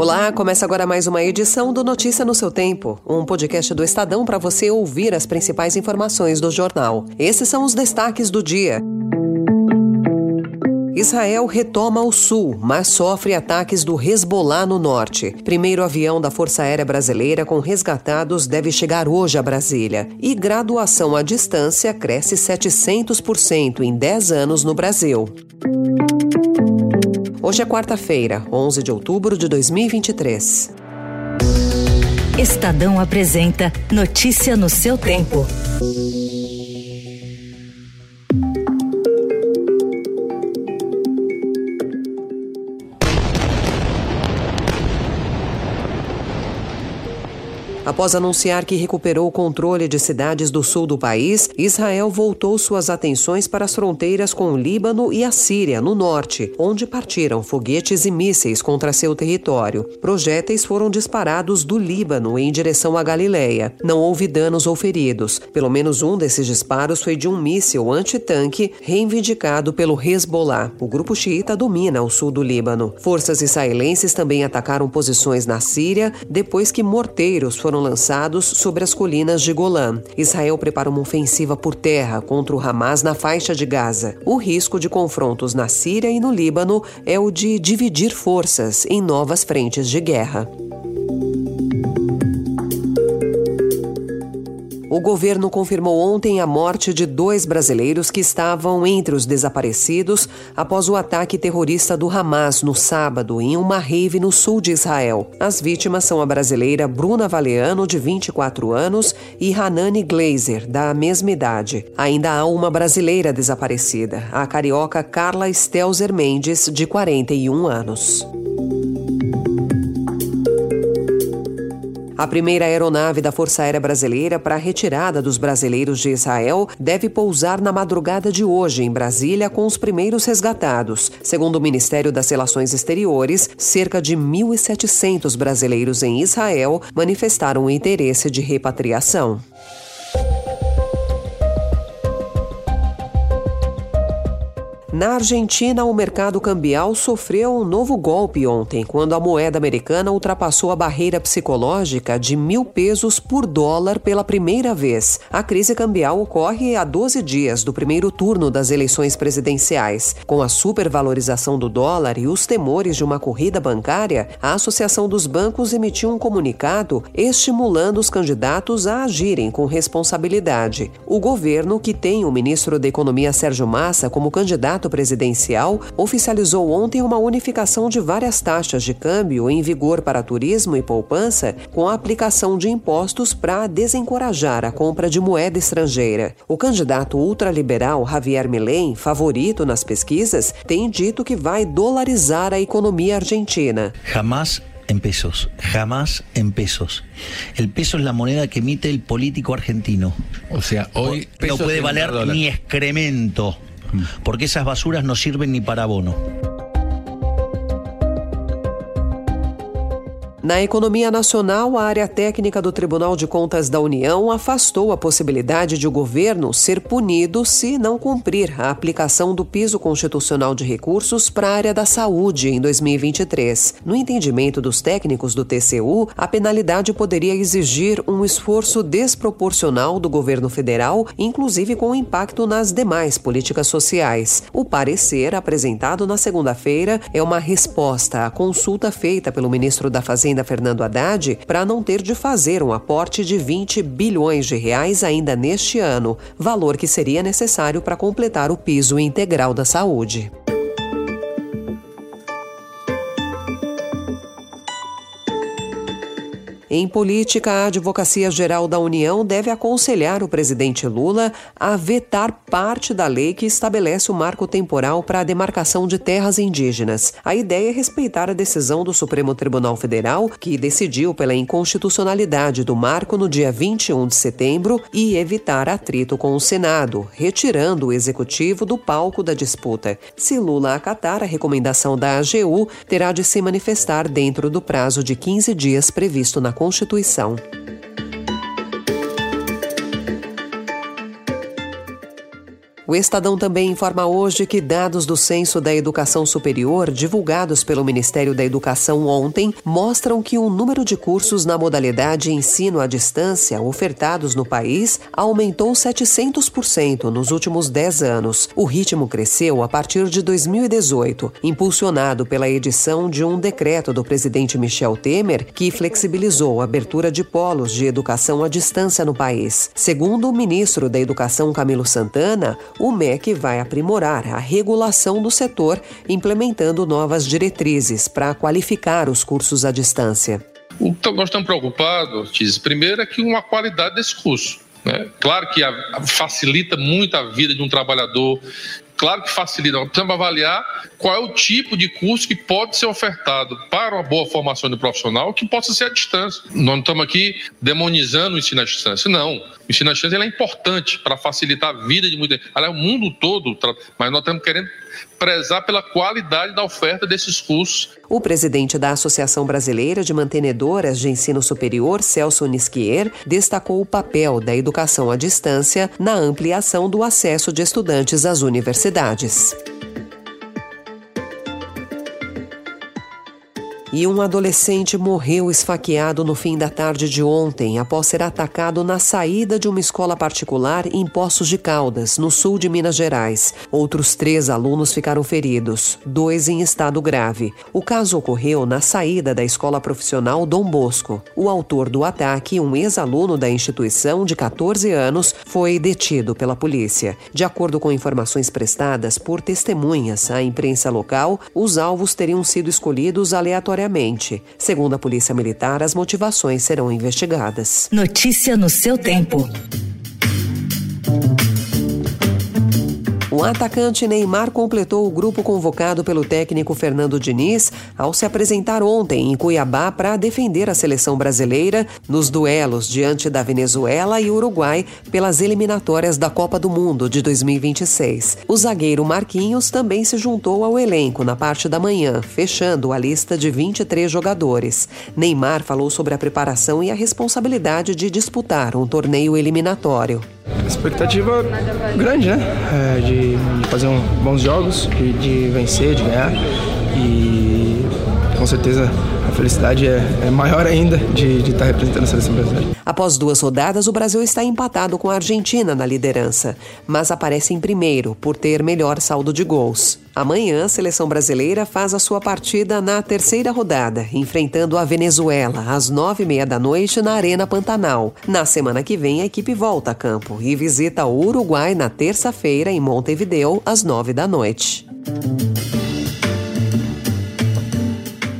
Olá, começa agora mais uma edição do Notícia no seu Tempo, um podcast do Estadão para você ouvir as principais informações do jornal. Esses são os destaques do dia. Israel retoma o sul, mas sofre ataques do Hezbollah no norte. Primeiro avião da Força Aérea Brasileira com resgatados deve chegar hoje a Brasília. E graduação à distância cresce 700% em 10 anos no Brasil. Hoje é quarta-feira, 11 de outubro de 2023. Estadão apresenta Notícia no seu tempo. Após anunciar que recuperou o controle de cidades do sul do país, Israel voltou suas atenções para as fronteiras com o Líbano e a Síria, no norte, onde partiram foguetes e mísseis contra seu território. Projéteis foram disparados do Líbano em direção à Galileia. Não houve danos ou feridos. Pelo menos um desses disparos foi de um míssil antitanque reivindicado pelo Hezbollah. O grupo xiita domina o sul do Líbano. Forças israelenses também atacaram posições na Síria depois que morteiros foram foram lançados sobre as colinas de Golã. Israel prepara uma ofensiva por terra contra o Hamas na faixa de Gaza. O risco de confrontos na Síria e no Líbano é o de dividir forças em novas frentes de guerra. O governo confirmou ontem a morte de dois brasileiros que estavam entre os desaparecidos após o ataque terrorista do Hamas no sábado em uma rave no sul de Israel. As vítimas são a brasileira Bruna Valeano, de 24 anos, e Hanani Glazer, da mesma idade. Ainda há uma brasileira desaparecida, a carioca Carla Stelzer Mendes, de 41 anos. A primeira aeronave da Força Aérea Brasileira para a retirada dos brasileiros de Israel deve pousar na madrugada de hoje em Brasília com os primeiros resgatados. Segundo o Ministério das Relações Exteriores, cerca de 1.700 brasileiros em Israel manifestaram interesse de repatriação. Na Argentina, o mercado cambial sofreu um novo golpe ontem, quando a moeda americana ultrapassou a barreira psicológica de mil pesos por dólar pela primeira vez. A crise cambial ocorre há 12 dias do primeiro turno das eleições presidenciais. Com a supervalorização do dólar e os temores de uma corrida bancária, a Associação dos Bancos emitiu um comunicado estimulando os candidatos a agirem com responsabilidade. O governo, que tem o ministro da Economia Sérgio Massa como candidato presidencial oficializou ontem uma unificação de várias taxas de câmbio em vigor para turismo e poupança, com a aplicação de impostos para desencorajar a compra de moeda estrangeira. O candidato ultraliberal Javier Milei, favorito nas pesquisas, tem dito que vai dolarizar a economia argentina. Jamás en pesos, jamás en pesos. El peso es la moneda que emite el político argentino. O sea, hoy no puede valer ni excremento. Porque esas basuras no sirven ni para abono. Na economia nacional, a área técnica do Tribunal de Contas da União afastou a possibilidade de o governo ser punido se não cumprir a aplicação do piso constitucional de recursos para a área da saúde em 2023. No entendimento dos técnicos do TCU, a penalidade poderia exigir um esforço desproporcional do governo federal, inclusive com impacto nas demais políticas sociais. O parecer, apresentado na segunda-feira, é uma resposta à consulta feita pelo ministro da Fazenda Fazenda Fernando Haddad para não ter de fazer um aporte de 20 bilhões de reais ainda neste ano, valor que seria necessário para completar o piso integral da saúde. Em política, a Advocacia Geral da União deve aconselhar o presidente Lula a vetar parte da lei que estabelece o marco temporal para a demarcação de terras indígenas. A ideia é respeitar a decisão do Supremo Tribunal Federal, que decidiu pela inconstitucionalidade do marco no dia 21 de setembro e evitar atrito com o Senado, retirando o executivo do palco da disputa. Se Lula acatar a recomendação da AGU, terá de se manifestar dentro do prazo de 15 dias previsto na Constituição. O Estadão também informa hoje que dados do Censo da Educação Superior, divulgados pelo Ministério da Educação ontem, mostram que o número de cursos na modalidade ensino à distância ofertados no país aumentou 700% nos últimos 10 anos. O ritmo cresceu a partir de 2018, impulsionado pela edição de um decreto do presidente Michel Temer que flexibilizou a abertura de polos de educação à distância no país. Segundo o ministro da Educação Camilo Santana, o MEC vai aprimorar a regulação do setor, implementando novas diretrizes para qualificar os cursos à distância. O que nós estamos preocupados, Tiz, primeiro é que uma qualidade desse curso. Né? Claro que facilita muito a vida de um trabalhador, claro que facilita, nós precisamos avaliar qual é o tipo de curso que pode ser ofertado para uma boa formação de profissional que possa ser à distância. Nós não estamos aqui demonizando o ensino à distância, não. O ensino à distância é importante para facilitar a vida de muita gente. Aliás, o mundo todo, mas nós estamos querendo prezar pela qualidade da oferta desses cursos. O presidente da Associação Brasileira de Mantenedoras de Ensino Superior, Celso Nisquier, destacou o papel da educação à distância na ampliação do acesso de estudantes às universidades. E um adolescente morreu esfaqueado no fim da tarde de ontem após ser atacado na saída de uma escola particular em Poços de Caldas, no sul de Minas Gerais. Outros três alunos ficaram feridos, dois em estado grave. O caso ocorreu na saída da escola profissional Dom Bosco. O autor do ataque, um ex-aluno da instituição de 14 anos, foi detido pela polícia. De acordo com informações prestadas por testemunhas à imprensa local, os alvos teriam sido escolhidos aleatoriamente Segundo a Polícia Militar, as motivações serão investigadas. Notícia no seu tempo. O atacante Neymar completou o grupo convocado pelo técnico Fernando Diniz ao se apresentar ontem em Cuiabá para defender a seleção brasileira nos duelos diante da Venezuela e Uruguai pelas eliminatórias da Copa do Mundo de 2026. O zagueiro Marquinhos também se juntou ao elenco na parte da manhã, fechando a lista de 23 jogadores. Neymar falou sobre a preparação e a responsabilidade de disputar um torneio eliminatório. Expectativa grande, né? É, de, de, fazer um, bons jogos, de, de, vencer, de ganhar. E com certeza felicidade é, é maior ainda de, de estar representando a seleção brasileira. Após duas rodadas, o Brasil está empatado com a Argentina na liderança, mas aparece em primeiro por ter melhor saldo de gols. Amanhã, a seleção brasileira faz a sua partida na terceira rodada, enfrentando a Venezuela, às nove e meia da noite, na Arena Pantanal. Na semana que vem, a equipe volta a campo e visita o Uruguai na terça-feira, em Montevideo, às nove da noite.